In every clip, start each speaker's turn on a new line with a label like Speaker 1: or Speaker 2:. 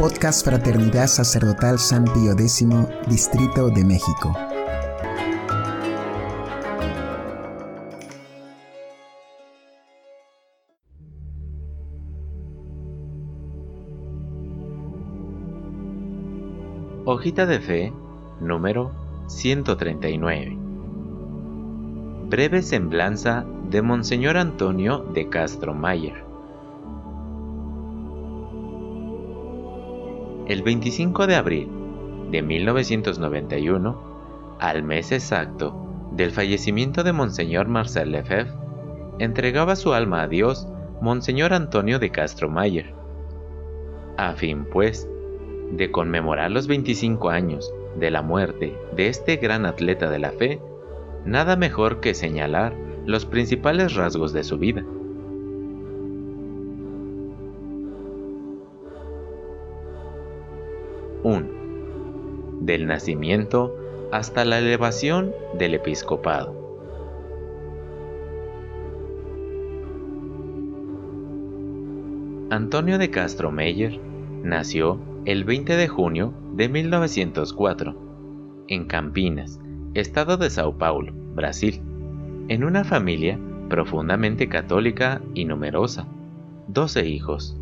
Speaker 1: Podcast Fraternidad Sacerdotal San Pío X, Distrito de México.
Speaker 2: Hojita de Fe, número 139. Breve semblanza de Monseñor Antonio de Castro Mayer. El 25 de abril de 1991, al mes exacto del fallecimiento de Monseñor Marcel Lefebvre, entregaba su alma a Dios Monseñor Antonio de Castro Mayer. A fin, pues, de conmemorar los 25 años de la muerte de este gran atleta de la fe, nada mejor que señalar los principales rasgos de su vida. Del nacimiento hasta la elevación del episcopado. Antonio de Castro Meyer nació el 20 de junio de 1904 en Campinas, estado de Sao Paulo, Brasil, en una familia profundamente católica y numerosa, 12 hijos.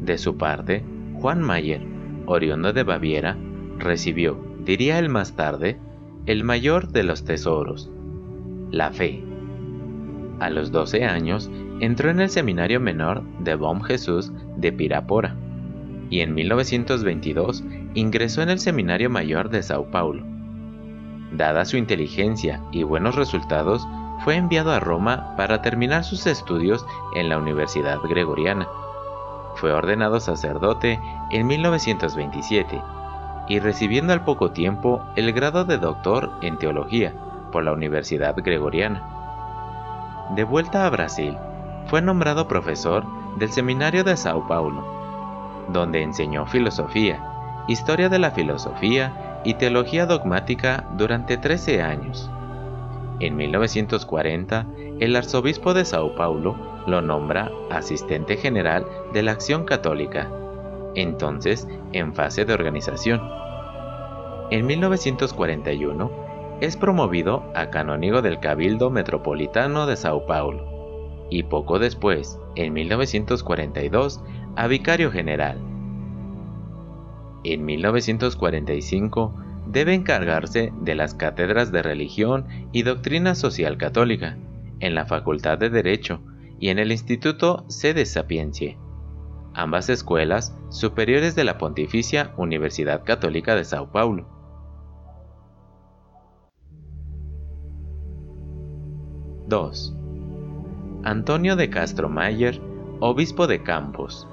Speaker 2: De su parte, Juan Mayer oriundo de Baviera, recibió, diría él más tarde, el mayor de los tesoros, la fe. A los 12 años entró en el seminario menor de Bom Jesús de Pirapora y en 1922 ingresó en el seminario mayor de Sao Paulo. Dada su inteligencia y buenos resultados, fue enviado a Roma para terminar sus estudios en la Universidad Gregoriana fue ordenado sacerdote en 1927 y recibiendo al poco tiempo el grado de doctor en teología por la Universidad Gregoriana. De vuelta a Brasil, fue nombrado profesor del Seminario de Sao Paulo, donde enseñó filosofía, historia de la filosofía y teología dogmática durante 13 años. En 1940, el arzobispo de Sao Paulo lo nombra asistente general de la Acción Católica, entonces en fase de organización. En 1941 es promovido a canónigo del Cabildo Metropolitano de Sao Paulo y poco después, en 1942, a vicario general. En 1945 debe encargarse de las cátedras de religión y doctrina social católica en la Facultad de Derecho y en el Instituto Sede Sapientie, ambas escuelas superiores de la Pontificia Universidad Católica de Sao Paulo. (2) Antonio de Castro Mayer, obispo de Campos.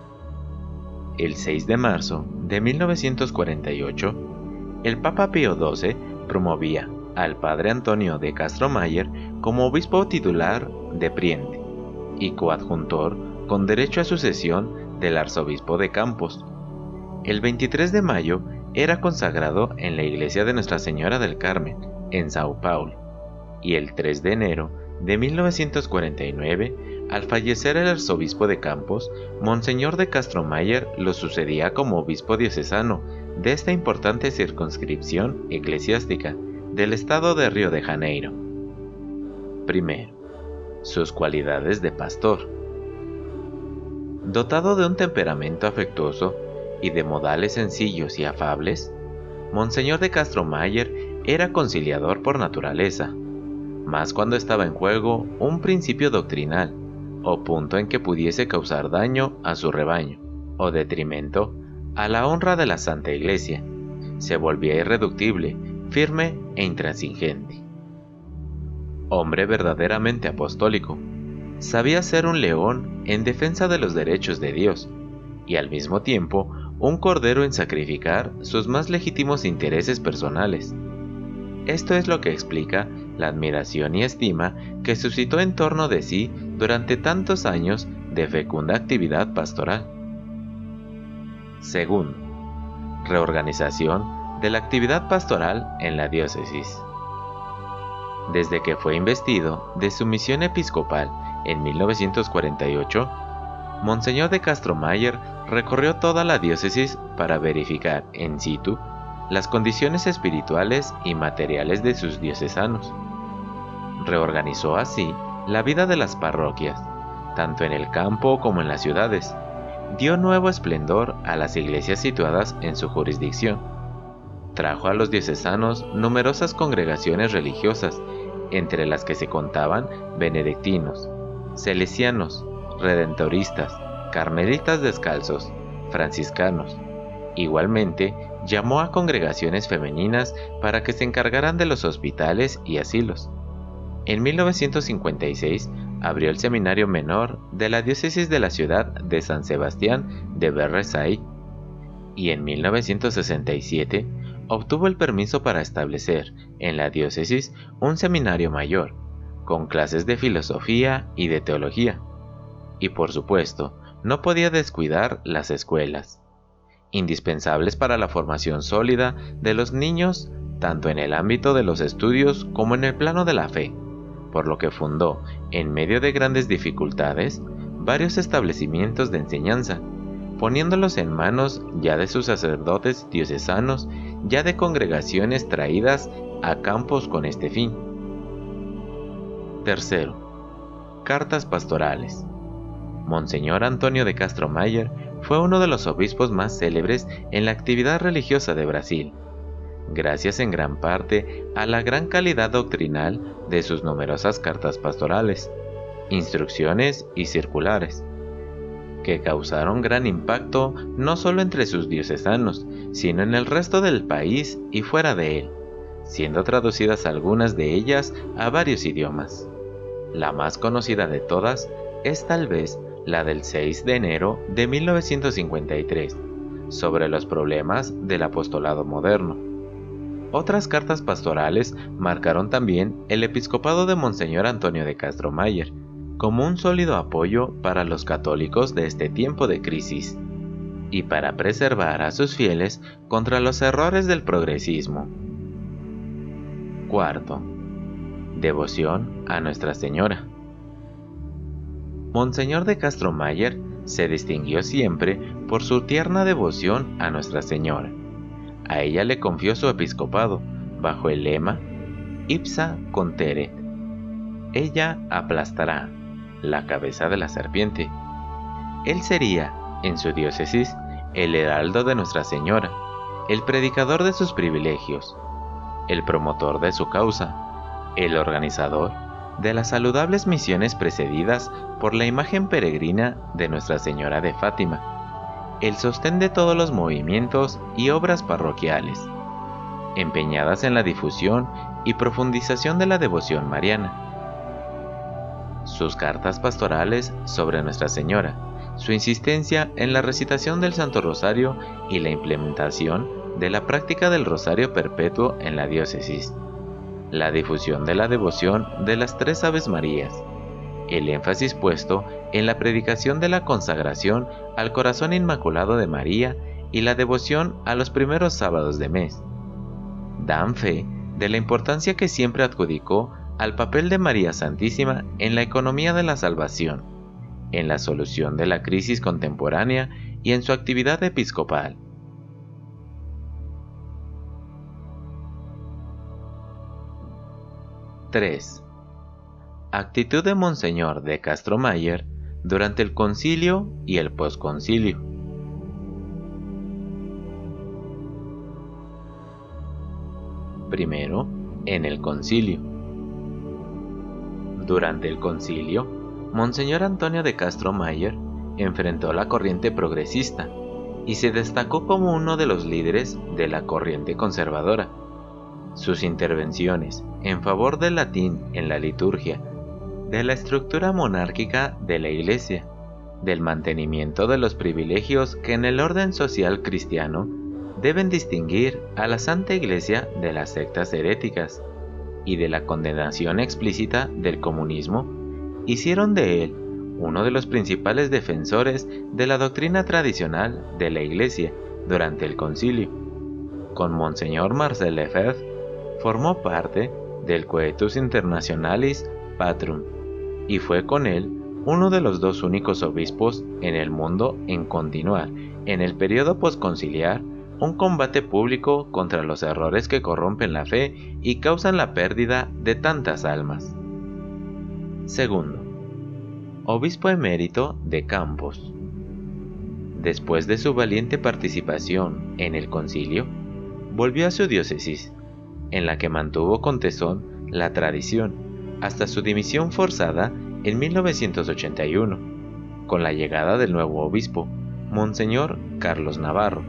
Speaker 2: El 6 de marzo de 1948, el Papa Pío XII promovía al padre Antonio de Castro Mayer como obispo titular de Priente y coadjuntor con derecho a sucesión del arzobispo de Campos. El 23 de mayo era consagrado en la iglesia de Nuestra Señora del Carmen, en Sao Paulo, y el 3 de enero de 1949, al fallecer el arzobispo de Campos, Monseñor de Castromayer lo sucedía como obispo diocesano de esta importante circunscripción eclesiástica del estado de Río de Janeiro. Primero, sus cualidades de pastor. Dotado de un temperamento afectuoso y de modales sencillos y afables, Monseñor de Castro Mayer era conciliador por naturaleza, más cuando estaba en juego un principio doctrinal o punto en que pudiese causar daño a su rebaño o detrimento a la honra de la Santa Iglesia. Se volvía irreductible, firme e intransigente hombre verdaderamente apostólico. Sabía ser un león en defensa de los derechos de Dios y al mismo tiempo un cordero en sacrificar sus más legítimos intereses personales. Esto es lo que explica la admiración y estima que suscitó en torno de sí durante tantos años de fecunda actividad pastoral. Segundo, reorganización de la actividad pastoral en la diócesis desde que fue investido de su misión episcopal en 1948, Monseñor de Castromayer recorrió toda la diócesis para verificar en situ las condiciones espirituales y materiales de sus diocesanos. Reorganizó así la vida de las parroquias, tanto en el campo como en las ciudades. Dio nuevo esplendor a las iglesias situadas en su jurisdicción. Trajo a los diocesanos numerosas congregaciones religiosas, entre las que se contaban benedictinos, celesianos, redentoristas, carmelitas descalzos, franciscanos. Igualmente, llamó a congregaciones femeninas para que se encargaran de los hospitales y asilos. En 1956 abrió el seminario menor de la diócesis de la ciudad de San Sebastián de Berresay y en 1967 obtuvo el permiso para establecer en la diócesis un seminario mayor, con clases de filosofía y de teología. Y por supuesto, no podía descuidar las escuelas, indispensables para la formación sólida de los niños tanto en el ámbito de los estudios como en el plano de la fe, por lo que fundó, en medio de grandes dificultades, varios establecimientos de enseñanza, poniéndolos en manos ya de sus sacerdotes diocesanos, ya de congregaciones traídas a campos con este fin. Tercero, cartas pastorales. Monseñor Antonio de Castro Mayer fue uno de los obispos más célebres en la actividad religiosa de Brasil, gracias en gran parte a la gran calidad doctrinal de sus numerosas cartas pastorales, instrucciones y circulares, que causaron gran impacto no solo entre sus diocesanos, sino en el resto del país y fuera de él, siendo traducidas algunas de ellas a varios idiomas. La más conocida de todas es tal vez la del 6 de enero de 1953, sobre los problemas del apostolado moderno. Otras cartas pastorales marcaron también el episcopado de Monseñor Antonio de Castro Mayer, como un sólido apoyo para los católicos de este tiempo de crisis y para preservar a sus fieles contra los errores del progresismo. Cuarto, devoción a Nuestra Señora. Monseñor de Castro Mayer se distinguió siempre por su tierna devoción a Nuestra Señora. A ella le confió su episcopado, bajo el lema Ipsa conteret. Ella aplastará la cabeza de la serpiente. Él sería, en su diócesis, el heraldo de Nuestra Señora, el predicador de sus privilegios, el promotor de su causa, el organizador de las saludables misiones precedidas por la imagen peregrina de Nuestra Señora de Fátima, el sostén de todos los movimientos y obras parroquiales, empeñadas en la difusión y profundización de la devoción mariana. Sus cartas pastorales sobre Nuestra Señora, su insistencia en la recitación del Santo Rosario y la implementación de la práctica del Rosario Perpetuo en la diócesis la difusión de la devoción de las tres Aves Marías, el énfasis puesto en la predicación de la consagración al corazón inmaculado de María y la devoción a los primeros sábados de mes. Dan fe de la importancia que siempre adjudicó al papel de María Santísima en la economía de la salvación, en la solución de la crisis contemporánea y en su actividad episcopal. 3. Actitud de Monseñor de Castro Mayer durante el concilio y el posconcilio. Primero, en el concilio. Durante el concilio, Monseñor Antonio de Castro Mayer enfrentó la corriente progresista y se destacó como uno de los líderes de la corriente conservadora. Sus intervenciones en favor del latín en la liturgia, de la estructura monárquica de la Iglesia, del mantenimiento de los privilegios que en el orden social cristiano deben distinguir a la Santa Iglesia de las sectas heréticas, y de la condenación explícita del comunismo, hicieron de él uno de los principales defensores de la doctrina tradicional de la Iglesia durante el concilio. Con Monseñor Marcel Lefebvre formó parte del Coetus Internationalis Patrum y fue con él uno de los dos únicos obispos en el mundo en continuar, en el periodo posconciliar, un combate público contra los errores que corrompen la fe y causan la pérdida de tantas almas. Segundo, obispo emérito de Campos. Después de su valiente participación en el concilio, volvió a su diócesis, en la que mantuvo con tesón la tradición hasta su dimisión forzada en 1981, con la llegada del nuevo obispo, Monseñor Carlos Navarro.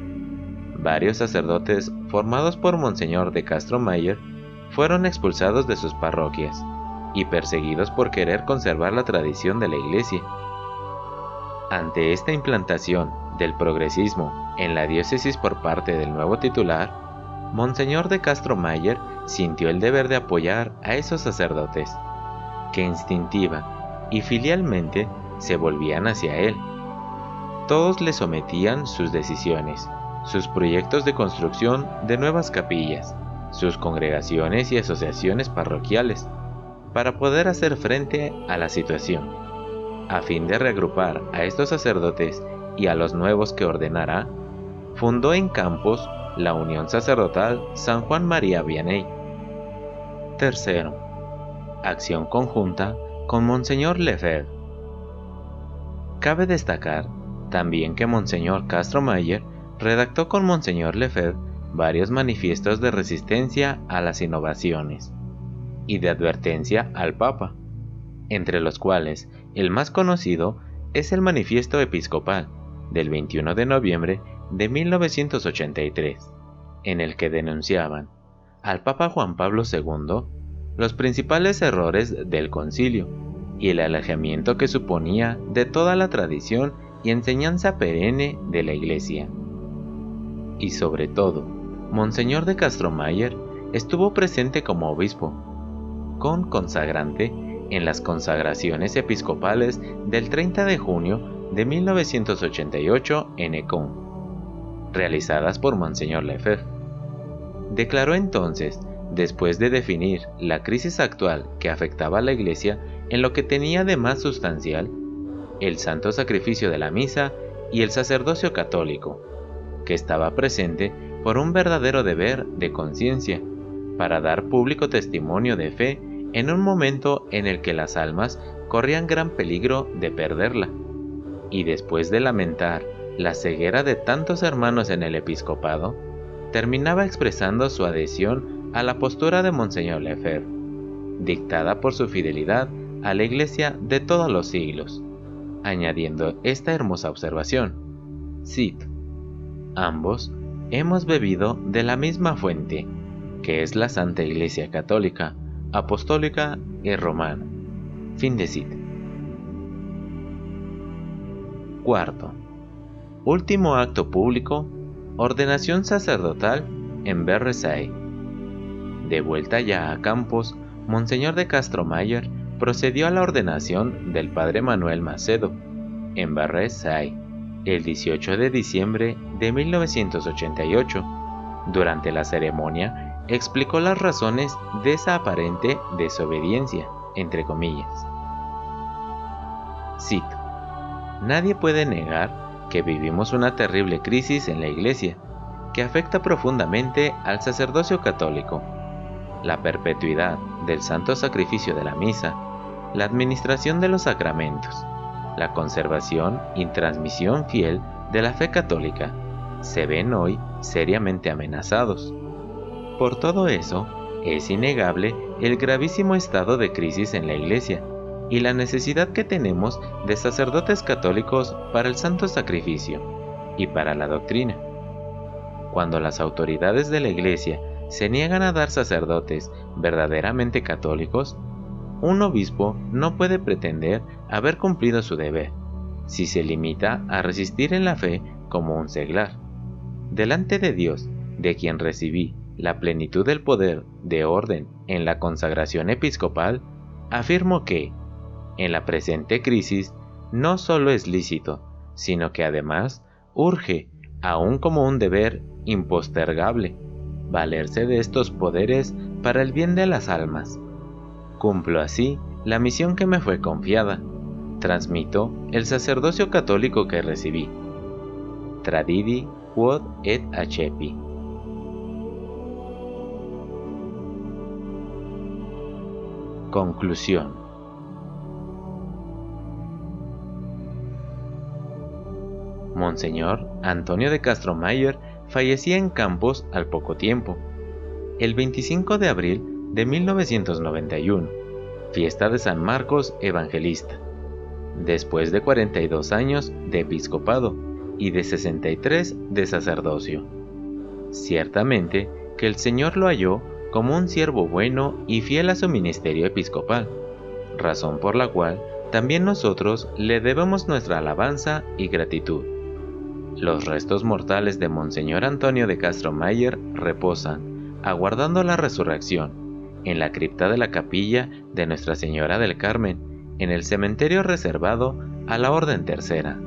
Speaker 2: Varios sacerdotes formados por Monseñor de Castro Mayer fueron expulsados de sus parroquias y perseguidos por querer conservar la tradición de la Iglesia. Ante esta implantación del progresismo en la diócesis por parte del nuevo titular, Monseñor de Castro Mayer sintió el deber de apoyar a esos sacerdotes, que instintiva y filialmente se volvían hacia él. Todos le sometían sus decisiones, sus proyectos de construcción de nuevas capillas, sus congregaciones y asociaciones parroquiales, para poder hacer frente a la situación, a fin de reagrupar a estos sacerdotes y a los nuevos que ordenará, fundó en Campos la Unión Sacerdotal San Juan María Vianney. Tercero, acción conjunta con Monseñor Lefebvre. Cabe destacar también que Monseñor Castro Mayer redactó con Monseñor Lefebvre varios manifiestos de resistencia a las innovaciones y de advertencia al Papa, entre los cuales el más conocido es el Manifiesto Episcopal del 21 de noviembre de 1983, en el que denunciaban al Papa Juan Pablo II los principales errores del concilio y el alejamiento que suponía de toda la tradición y enseñanza perenne de la Iglesia. Y sobre todo, Monseñor de Castromayer estuvo presente como obispo, con consagrante en las consagraciones episcopales del 30 de junio de 1988 en Econ, realizadas por Monseñor Lefebvre. Declaró entonces, después de definir la crisis actual que afectaba a la Iglesia en lo que tenía de más sustancial, el santo sacrificio de la misa y el sacerdocio católico, que estaba presente por un verdadero deber de conciencia, para dar público testimonio de fe en un momento en el que las almas corrían gran peligro de perderla y después de lamentar la ceguera de tantos hermanos en el episcopado, terminaba expresando su adhesión a la postura de Monseñor Lefebvre, dictada por su fidelidad a la Iglesia de todos los siglos, añadiendo esta hermosa observación. Cito, ambos hemos bebido de la misma fuente, que es la Santa Iglesia Católica, Apostólica y Romana. Fin de cita. Cuarto. Último acto público. Ordenación sacerdotal en Berresay. De vuelta ya a Campos, Monseñor de Castro Mayer procedió a la ordenación del Padre Manuel Macedo en Berresay el 18 de diciembre de 1988. Durante la ceremonia, explicó las razones de esa aparente desobediencia, entre comillas. Cito. Nadie puede negar que vivimos una terrible crisis en la Iglesia, que afecta profundamente al sacerdocio católico. La perpetuidad del santo sacrificio de la misa, la administración de los sacramentos, la conservación y transmisión fiel de la fe católica, se ven hoy seriamente amenazados. Por todo eso, es innegable el gravísimo estado de crisis en la Iglesia y la necesidad que tenemos de sacerdotes católicos para el santo sacrificio y para la doctrina. Cuando las autoridades de la Iglesia se niegan a dar sacerdotes verdaderamente católicos, un obispo no puede pretender haber cumplido su deber, si se limita a resistir en la fe como un seglar. Delante de Dios, de quien recibí la plenitud del poder de orden en la consagración episcopal, afirmo que, en la presente crisis no solo es lícito, sino que además urge, aún como un deber impostergable, valerse de estos poderes para el bien de las almas. Cumplo así la misión que me fue confiada, Transmito el sacerdocio católico que recibí. Tradidi quod et accepi. Conclusión. Monseñor Antonio de Castro Mayer fallecía en Campos al poco tiempo, el 25 de abril de 1991, fiesta de San Marcos Evangelista, después de 42 años de episcopado y de 63 de sacerdocio. Ciertamente que el Señor lo halló como un siervo bueno y fiel a su ministerio episcopal, razón por la cual también nosotros le debemos nuestra alabanza y gratitud. Los restos mortales de Monseñor Antonio de Castro Mayer reposan, aguardando la resurrección, en la cripta de la capilla de Nuestra Señora del Carmen, en el cementerio reservado a la Orden Tercera.